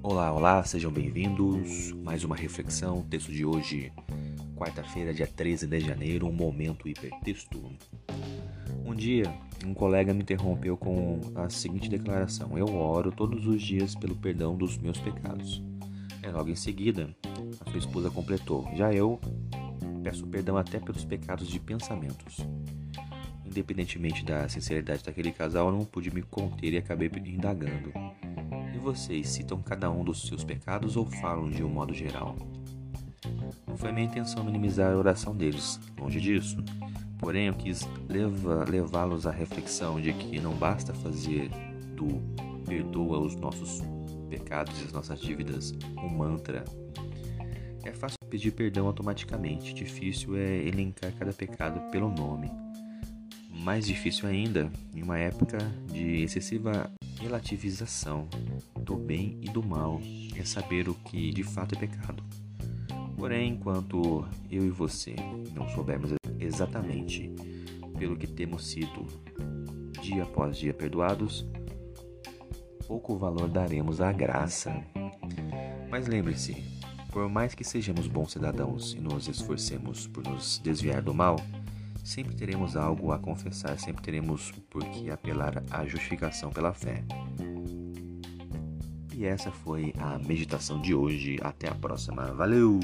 Olá, olá, sejam bem-vindos. Mais uma reflexão, texto de hoje, quarta-feira, dia 13 de janeiro, um momento hipertexto. Um dia, um colega me interrompeu com a seguinte declaração: Eu oro todos os dias pelo perdão dos meus pecados. E logo em seguida, a sua esposa completou: Já eu peço perdão até pelos pecados de pensamentos. Independentemente da sinceridade daquele casal, não pude me conter e acabei indagando. E vocês citam cada um dos seus pecados ou falam de um modo geral? Não foi minha intenção minimizar a oração deles, longe disso. Porém, eu quis levá-los à reflexão de que não basta fazer do perdoa os nossos pecados e as nossas dívidas um mantra. É fácil pedir perdão automaticamente, difícil é elencar cada pecado pelo nome. Mais difícil ainda, em uma época de excessiva relativização do bem e do mal, é saber o que de fato é pecado. Porém, enquanto eu e você não soubermos exatamente pelo que temos sido dia após dia perdoados, pouco valor daremos à graça. Mas lembre-se, por mais que sejamos bons cidadãos e nos esforcemos por nos desviar do mal, sempre teremos algo a confessar, sempre teremos por que apelar à justificação pela fé. E essa foi a meditação de hoje. Até a próxima. Valeu!